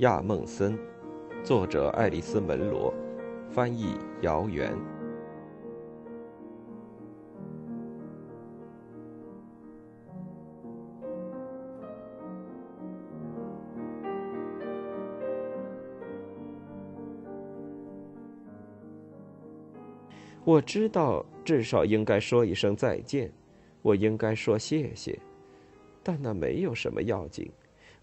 亚梦森，作者爱丽丝·门罗，翻译姚元。我知道，至少应该说一声再见，我应该说谢谢，但那没有什么要紧。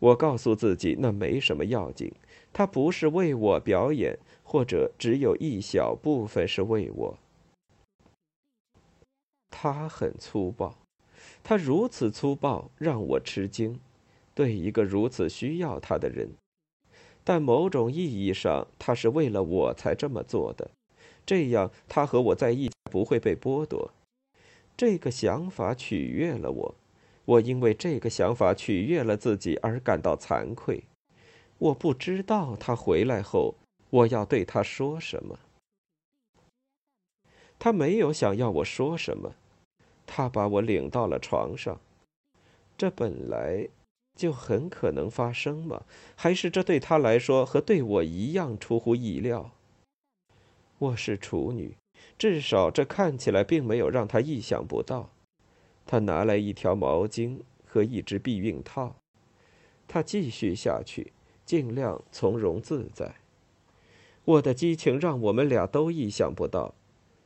我告诉自己，那没什么要紧。他不是为我表演，或者只有一小部分是为我。他很粗暴，他如此粗暴让我吃惊。对一个如此需要他的人，但某种意义上，他是为了我才这么做的。这样，他和我在一起不会被剥夺。这个想法取悦了我。我因为这个想法取悦了自己而感到惭愧。我不知道他回来后我要对他说什么。他没有想要我说什么，他把我领到了床上。这本来就很可能发生吗？还是这对他来说和对我一样出乎意料？我是处女，至少这看起来并没有让他意想不到。他拿来一条毛巾和一只避孕套，他继续下去，尽量从容自在。我的激情让我们俩都意想不到，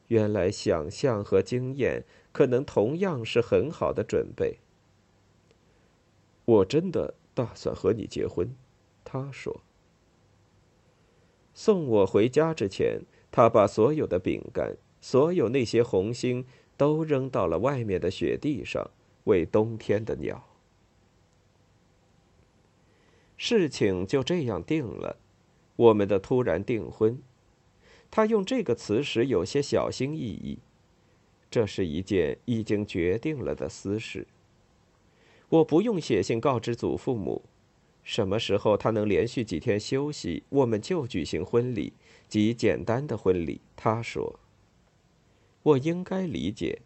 原来想象和经验可能同样是很好的准备。我真的打算和你结婚，他说。送我回家之前，他把所有的饼干，所有那些红星。都扔到了外面的雪地上，喂冬天的鸟。事情就这样定了，我们的突然订婚。他用这个词时有些小心翼翼，这是一件已经决定了的私事。我不用写信告知祖父母，什么时候他能连续几天休息，我们就举行婚礼，极简单的婚礼。他说。我应该理解，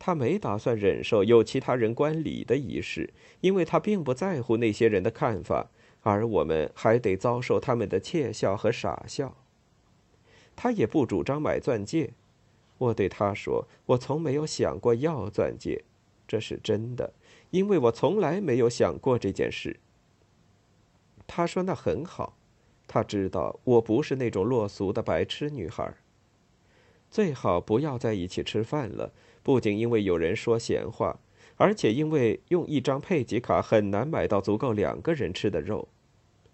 他没打算忍受有其他人观礼的仪式，因为他并不在乎那些人的看法，而我们还得遭受他们的窃笑和傻笑。他也不主张买钻戒，我对他说：“我从没有想过要钻戒，这是真的，因为我从来没有想过这件事。”他说：“那很好，他知道我不是那种落俗的白痴女孩。”最好不要在一起吃饭了，不仅因为有人说闲话，而且因为用一张佩吉卡很难买到足够两个人吃的肉。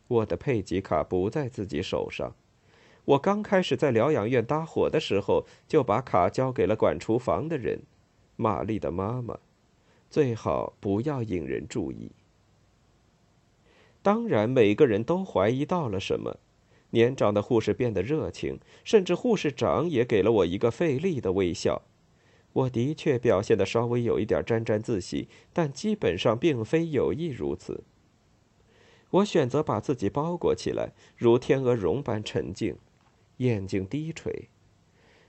我的佩吉卡不在自己手上。我刚开始在疗养院搭伙的时候，就把卡交给了管厨房的人，玛丽的妈妈。最好不要引人注意。当然，每个人都怀疑到了什么。年长的护士变得热情，甚至护士长也给了我一个费力的微笑。我的确表现的稍微有一点沾沾自喜，但基本上并非有意如此。我选择把自己包裹起来，如天鹅绒般沉静，眼睛低垂。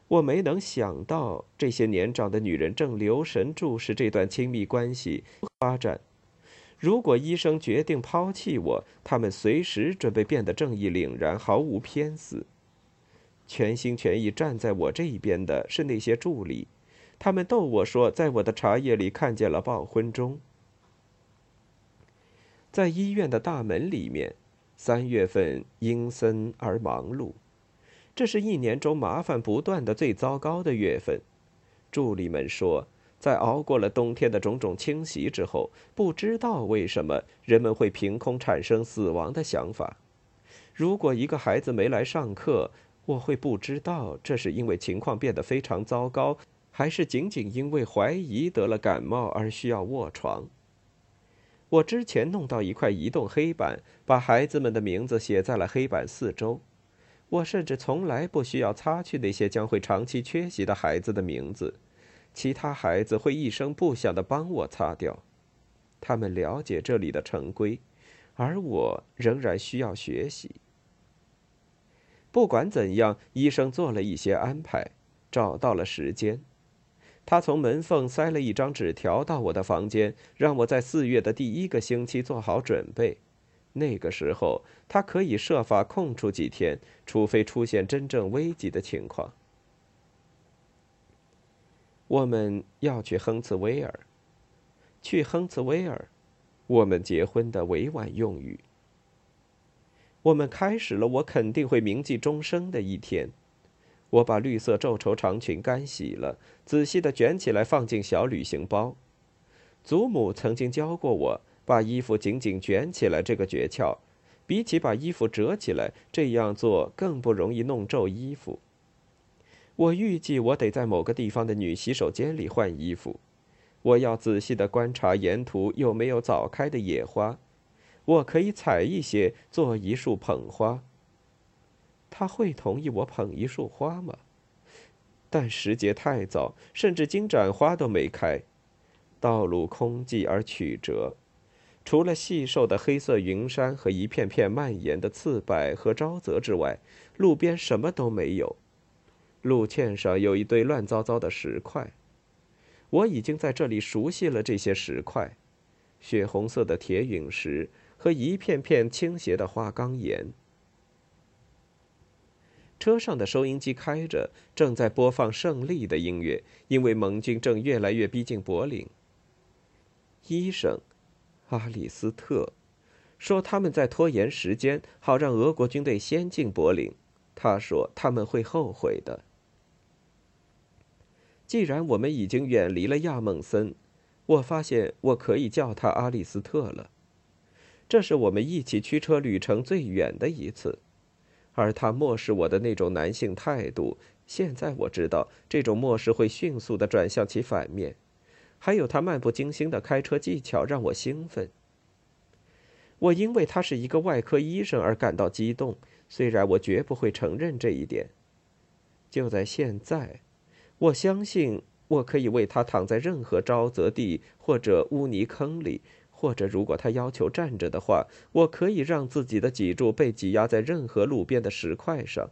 我没能想到这些年长的女人正留神注视这段亲密关系发展。如果医生决定抛弃我，他们随时准备变得正义凛然，毫无偏私。全心全意站在我这一边的是那些助理，他们逗我说，在我的茶叶里看见了报婚钟。在医院的大门里面，三月份阴森而忙碌，这是一年中麻烦不断的最糟糕的月份。助理们说。在熬过了冬天的种种侵袭之后，不知道为什么人们会凭空产生死亡的想法。如果一个孩子没来上课，我会不知道这是因为情况变得非常糟糕，还是仅仅因为怀疑得了感冒而需要卧床。我之前弄到一块移动黑板，把孩子们的名字写在了黑板四周。我甚至从来不需要擦去那些将会长期缺席的孩子的名字。其他孩子会一声不响的帮我擦掉，他们了解这里的成规，而我仍然需要学习。不管怎样，医生做了一些安排，找到了时间。他从门缝塞了一张纸条到我的房间，让我在四月的第一个星期做好准备。那个时候，他可以设法空出几天，除非出现真正危急的情况。我们要去亨茨威尔，去亨茨威尔，我们结婚的委婉用语。我们开始了我肯定会铭记终生的一天。我把绿色皱绸长裙干洗了，仔细的卷起来放进小旅行包。祖母曾经教过我。把衣服紧紧卷起来，这个诀窍，比起把衣服折起来，这样做更不容易弄皱衣服。我预计我得在某个地方的女洗手间里换衣服。我要仔细地观察沿途有没有早开的野花，我可以采一些做一束捧花。他会同意我捧一束花吗？但时节太早，甚至金盏花都没开，道路空寂而曲折。除了细瘦的黑色云山和一片片蔓延的刺柏和沼泽之外，路边什么都没有。路堑上有一堆乱糟糟的石块，我已经在这里熟悉了这些石块：血红色的铁陨石和一片片倾斜的花岗岩。车上的收音机开着，正在播放胜利的音乐，因为盟军正越来越逼近柏林。医生。阿里斯特说：“他们在拖延时间，好让俄国军队先进柏林。”他说：“他们会后悔的。”既然我们已经远离了亚梦森，我发现我可以叫他阿里斯特了。这是我们一起驱车旅程最远的一次，而他漠视我的那种男性态度，现在我知道这种漠视会迅速的转向其反面。还有他漫不经心的开车技巧让我兴奋。我因为他是一个外科医生而感到激动，虽然我绝不会承认这一点。就在现在，我相信我可以为他躺在任何沼泽地或者污泥坑里，或者如果他要求站着的话，我可以让自己的脊柱被挤压在任何路边的石块上。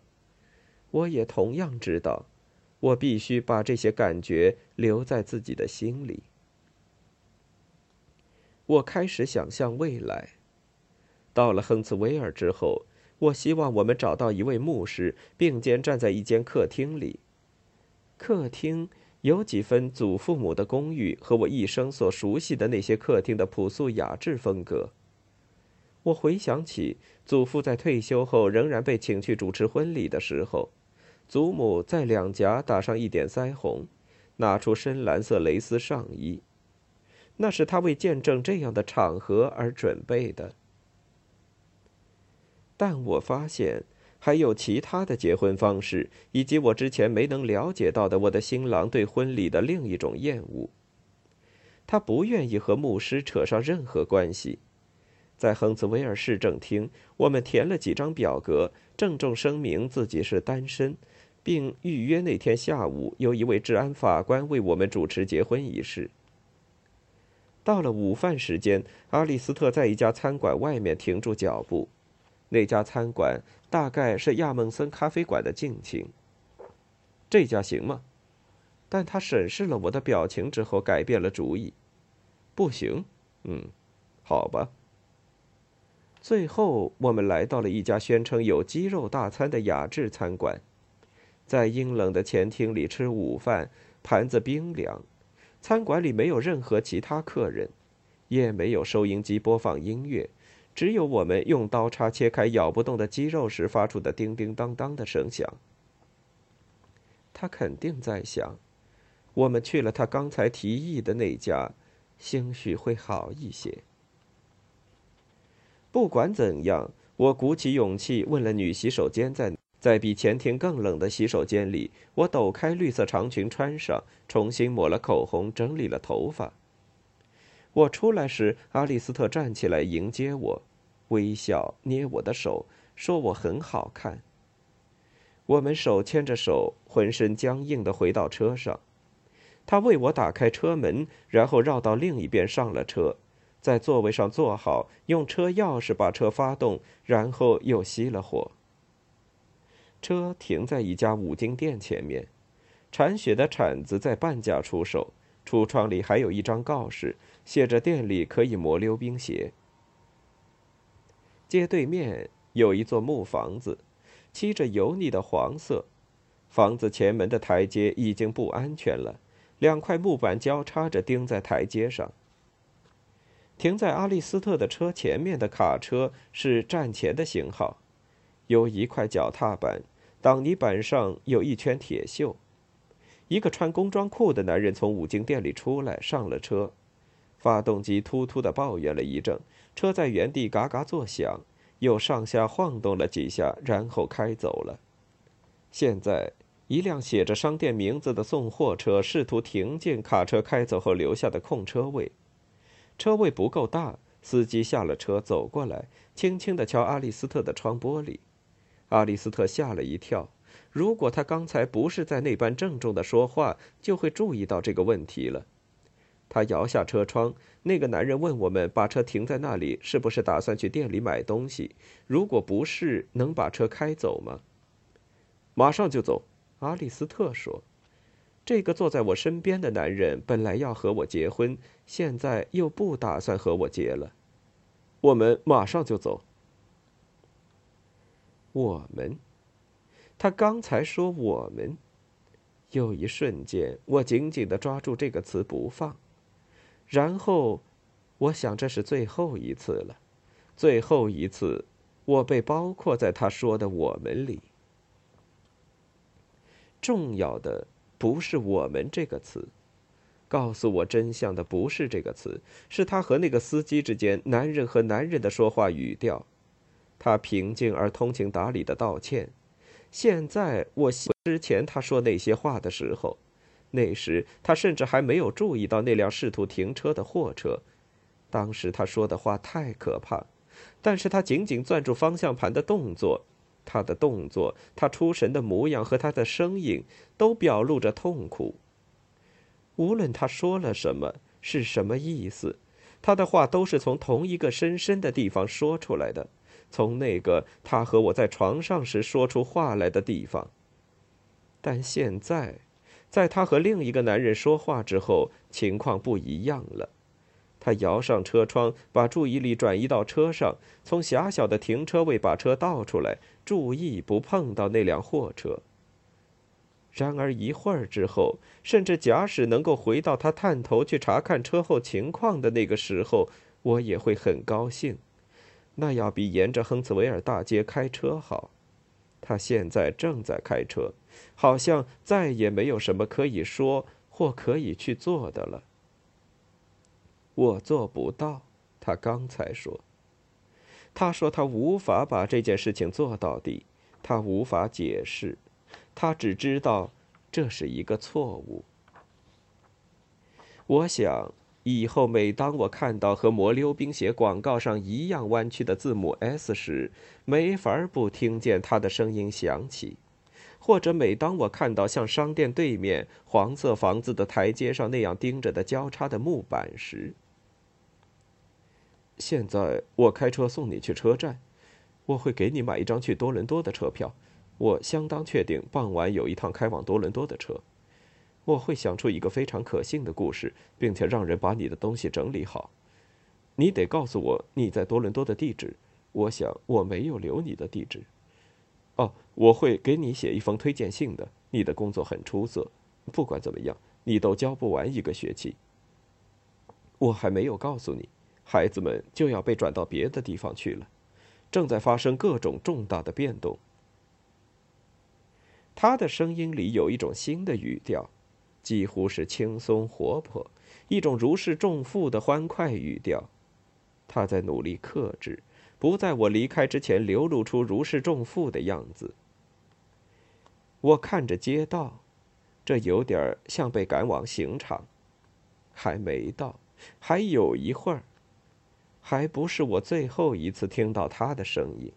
我也同样知道。我必须把这些感觉留在自己的心里。我开始想象未来。到了亨茨威尔之后，我希望我们找到一位牧师，并肩站在一间客厅里。客厅有几分祖父母的公寓和我一生所熟悉的那些客厅的朴素雅致风格。我回想起祖父在退休后仍然被请去主持婚礼的时候。祖母在两颊打上一点腮红，拿出深蓝色蕾丝上衣，那是他为见证这样的场合而准备的。但我发现还有其他的结婚方式，以及我之前没能了解到的我的新郎对婚礼的另一种厌恶。他不愿意和牧师扯上任何关系。在亨茨威尔市政厅，我们填了几张表格，郑重声明自己是单身。并预约那天下午由一位治安法官为我们主持结婚仪式。到了午饭时间，阿里斯特在一家餐馆外面停住脚步。那家餐馆大概是亚梦森咖啡馆的近亲。这家行吗？但他审视了我的表情之后改变了主意。不行。嗯，好吧。最后，我们来到了一家宣称有鸡肉大餐的雅致餐馆。在阴冷的前厅里吃午饭，盘子冰凉。餐馆里没有任何其他客人，也没有收音机播放音乐，只有我们用刀叉切开咬不动的鸡肉时发出的叮叮当当的声响。他肯定在想，我们去了他刚才提议的那家，兴许会好一些。不管怎样，我鼓起勇气问了女洗手间在。在比前厅更冷的洗手间里，我抖开绿色长裙，穿上，重新抹了口红，整理了头发。我出来时，阿利斯特站起来迎接我，微笑，捏我的手，说我很好看。我们手牵着手，浑身僵硬的回到车上。他为我打开车门，然后绕到另一边上了车，在座位上坐好，用车钥匙把车发动，然后又熄了火。车停在一家五金店前面，铲雪的铲子在半价出售。橱窗里还有一张告示，写着店里可以磨溜冰鞋。街对面有一座木房子，漆着油腻的黄色。房子前门的台阶已经不安全了，两块木板交叉着钉在台阶上。停在阿利斯特的车前面的卡车是站前的型号，有一块脚踏板，挡泥板上有一圈铁锈。一个穿工装裤的男人从五金店里出来，上了车。发动机突突地抱怨了一阵，车在原地嘎嘎作响，又上下晃动了几下，然后开走了。现在，一辆写着商店名字的送货车试图停进卡车开走后留下的空车位，车位不够大。司机下了车，走过来，轻轻地敲阿利斯特的窗玻璃。阿利斯特吓了一跳，如果他刚才不是在那般郑重的说话，就会注意到这个问题了。他摇下车窗，那个男人问我们：“把车停在那里，是不是打算去店里买东西？如果不是，能把车开走吗？”“马上就走。”阿利斯特说。这个坐在我身边的男人本来要和我结婚，现在又不打算和我结了。我们马上就走。我们，他刚才说我们，有一瞬间，我紧紧的抓住这个词不放。然后，我想这是最后一次了，最后一次，我被包括在他说的“我们”里。重要的不是“我们”这个词，告诉我真相的不是这个词，是他和那个司机之间男人和男人的说话语调。他平静而通情达理的道歉。现在我之前他说那些话的时候。那时他甚至还没有注意到那辆试图停车的货车。当时他说的话太可怕，但是他紧紧攥住方向盘的动作，他的动作，他出神的模样和他的声音，都表露着痛苦。无论他说了什么，是什么意思，他的话都是从同一个深深的地方说出来的，从那个他和我在床上时说出话来的地方。但现在。在他和另一个男人说话之后，情况不一样了。他摇上车窗，把注意力转移到车上，从狭小的停车位把车倒出来，注意不碰到那辆货车。然而一会儿之后，甚至假使能够回到他探头去查看车后情况的那个时候，我也会很高兴。那要比沿着亨茨维尔大街开车好。他现在正在开车。好像再也没有什么可以说或可以去做的了。我做不到，他刚才说。他说他无法把这件事情做到底，他无法解释，他只知道这是一个错误。我想以后每当我看到和魔溜冰鞋广告上一样弯曲的字母 S 时，没法不听见他的声音响起。或者每当我看到像商店对面黄色房子的台阶上那样钉着的交叉的木板时，现在我开车送你去车站，我会给你买一张去多伦多的车票。我相当确定傍晚有一趟开往多伦多的车。我会想出一个非常可信的故事，并且让人把你的东西整理好。你得告诉我你在多伦多的地址。我想我没有留你的地址。哦，我会给你写一封推荐信的。你的工作很出色，不管怎么样，你都教不完一个学期。我还没有告诉你，孩子们就要被转到别的地方去了，正在发生各种重大的变动。他的声音里有一种新的语调，几乎是轻松活泼，一种如释重负的欢快语调。他在努力克制。不在我离开之前流露出如释重负的样子。我看着街道，这有点像被赶往刑场。还没到，还有一会儿，还不是我最后一次听到他的声音。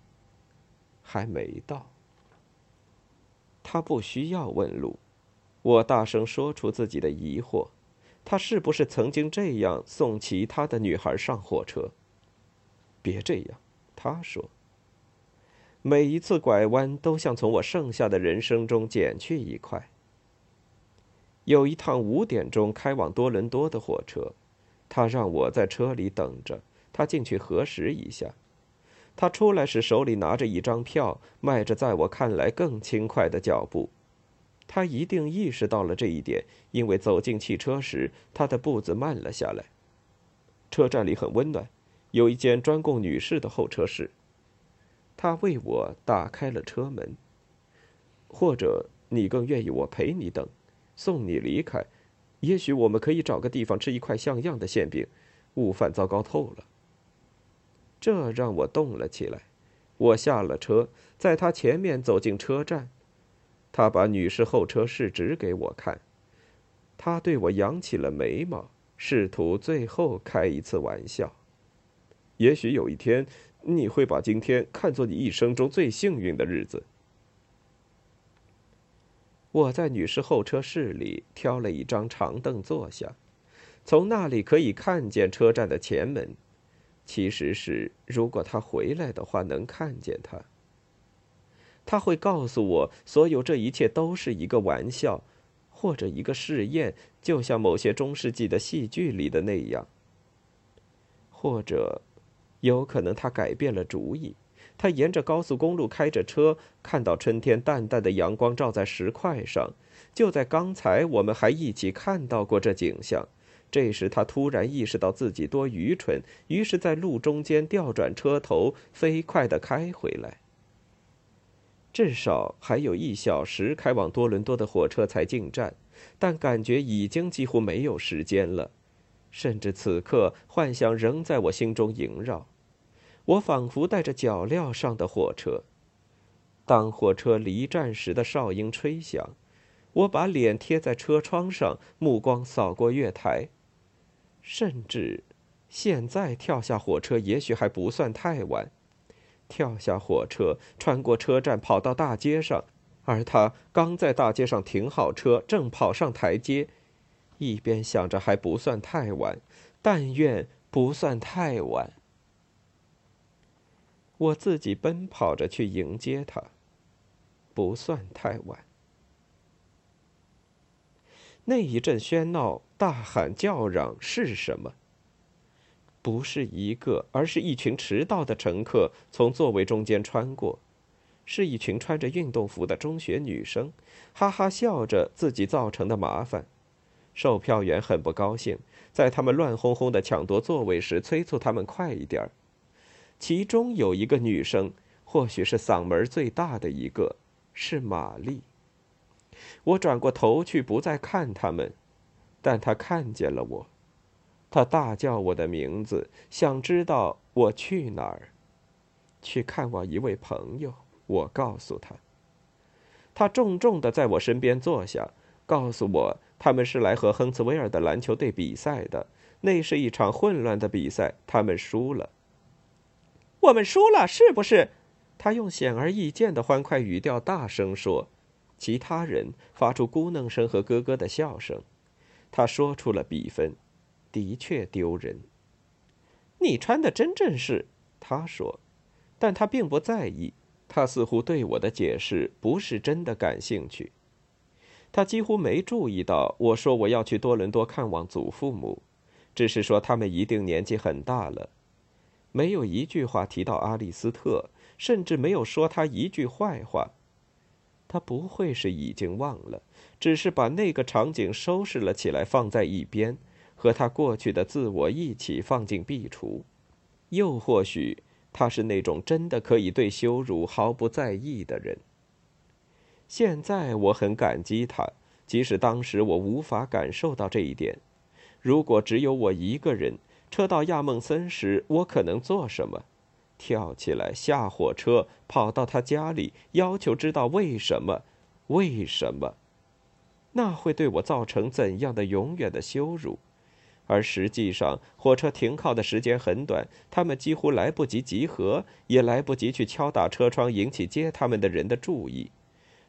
还没到。他不需要问路。我大声说出自己的疑惑：他是不是曾经这样送其他的女孩上火车？别这样。他说：“每一次拐弯都像从我剩下的人生中减去一块。有一趟五点钟开往多伦多的火车，他让我在车里等着，他进去核实一下。他出来时手里拿着一张票，迈着在我看来更轻快的脚步。他一定意识到了这一点，因为走进汽车时，他的步子慢了下来。车站里很温暖，有一间专供女士的候车室。他为我打开了车门。或者你更愿意我陪你等，送你离开？也许我们可以找个地方吃一块像样的馅饼。午饭糟糕透了。这让我动了起来。我下了车，在他前面走进车站。他把女士候车室指给我看，他对我扬起了眉毛，试图最后开一次玩笑。也许有一天，你会把今天看作你一生中最幸运的日子。我在女士候车室里挑了一张长凳坐下，从那里可以看见车站的前门。其实是，如果他回来的话，能看见他。他会告诉我，所有这一切都是一个玩笑，或者一个试验，就像某些中世纪的戏剧里的那样。或者，有可能他改变了主意。他沿着高速公路开着车，看到春天淡淡的阳光照在石块上，就在刚才我们还一起看到过这景象。这时他突然意识到自己多愚蠢，于是，在路中间调转车头，飞快地开回来。至少还有一小时开往多伦多的火车才进站，但感觉已经几乎没有时间了。甚至此刻，幻想仍在我心中萦绕。我仿佛带着脚镣上的火车。当火车离站时的哨音吹响，我把脸贴在车窗上，目光扫过月台。甚至，现在跳下火车也许还不算太晚。跳下火车，穿过车站，跑到大街上，而他刚在大街上停好车，正跑上台阶，一边想着还不算太晚，但愿不算太晚。我自己奔跑着去迎接他，不算太晚。那一阵喧闹、大喊、叫嚷是什么？不是一个，而是一群迟到的乘客从座位中间穿过，是一群穿着运动服的中学女生，哈哈笑着自己造成的麻烦。售票员很不高兴，在他们乱哄哄的抢夺座位时，催促他们快一点儿。其中有一个女生，或许是嗓门最大的一个，是玛丽。我转过头去，不再看他们，但她看见了我。他大叫我的名字，想知道我去哪儿。去看望一位朋友，我告诉他。他重重的在我身边坐下，告诉我他们是来和亨茨威尔的篮球队比赛的。那是一场混乱的比赛，他们输了。我们输了，是不是？他用显而易见的欢快语调大声说。其他人发出咕哝声和咯咯的笑声。他说出了比分。的确丢人。你穿的真正是，他说，但他并不在意。他似乎对我的解释不是真的感兴趣。他几乎没注意到我说我要去多伦多看望祖父母，只是说他们一定年纪很大了。没有一句话提到阿利斯特，甚至没有说他一句坏话。他不会是已经忘了，只是把那个场景收拾了起来，放在一边。和他过去的自我一起放进壁橱，又或许他是那种真的可以对羞辱毫不在意的人。现在我很感激他，即使当时我无法感受到这一点。如果只有我一个人，车到亚梦森时，我可能做什么？跳起来，下火车，跑到他家里，要求知道为什么？为什么？那会对我造成怎样的永远的羞辱？而实际上，火车停靠的时间很短，他们几乎来不及集合，也来不及去敲打车窗引起接他们的人的注意。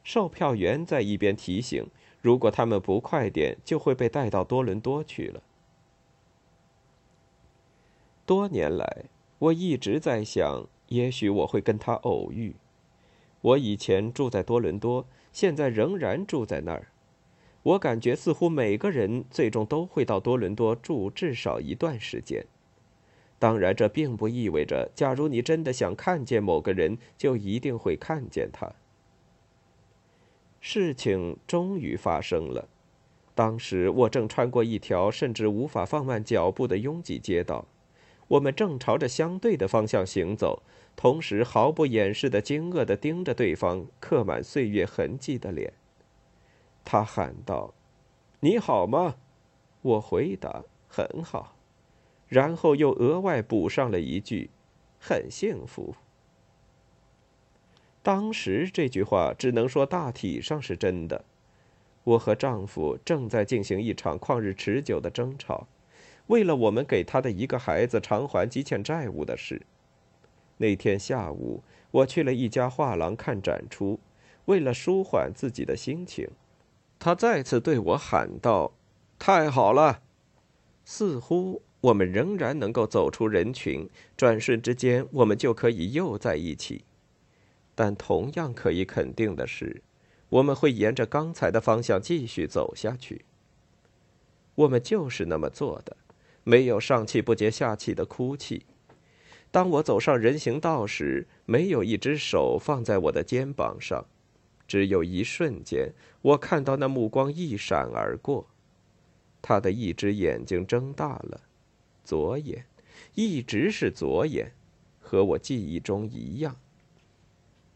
售票员在一边提醒：如果他们不快点，就会被带到多伦多去了。多年来，我一直在想，也许我会跟他偶遇。我以前住在多伦多，现在仍然住在那儿。我感觉似乎每个人最终都会到多伦多住至少一段时间。当然，这并不意味着，假如你真的想看见某个人，就一定会看见他。事情终于发生了。当时我正穿过一条甚至无法放慢脚步的拥挤街道，我们正朝着相对的方向行走，同时毫不掩饰的惊愕地盯着对方刻满岁月痕迹的脸。他喊道：“你好吗？”我回答：“很好。”然后又额外补上了一句：“很幸福。”当时这句话只能说大体上是真的。我和丈夫正在进行一场旷日持久的争吵，为了我们给他的一个孩子偿还积欠债务的事。那天下午，我去了一家画廊看展出，为了舒缓自己的心情，他再次对我喊道：“太好了！”似乎我们仍然能够走出人群，转瞬之间，我们就可以又在一起。但同样可以肯定的是。我们会沿着刚才的方向继续走下去。我们就是那么做的，没有上气不接下气的哭泣。当我走上人行道时，没有一只手放在我的肩膀上，只有一瞬间，我看到那目光一闪而过，他的一只眼睛睁大了，左眼，一直是左眼，和我记忆中一样。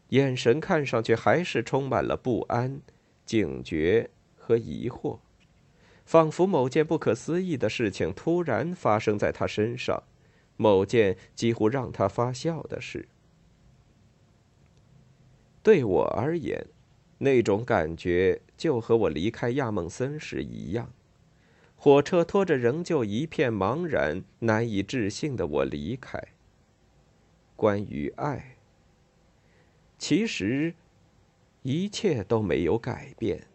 眼神看上去还是充满了不安、警觉和疑惑，仿佛某件不可思议的事情突然发生在他身上，某件几乎让他发笑的事。对我而言，那种感觉就和我离开亚梦森时一样，火车拖着仍旧一片茫然、难以置信的我离开。关于爱。其实，一切都没有改变。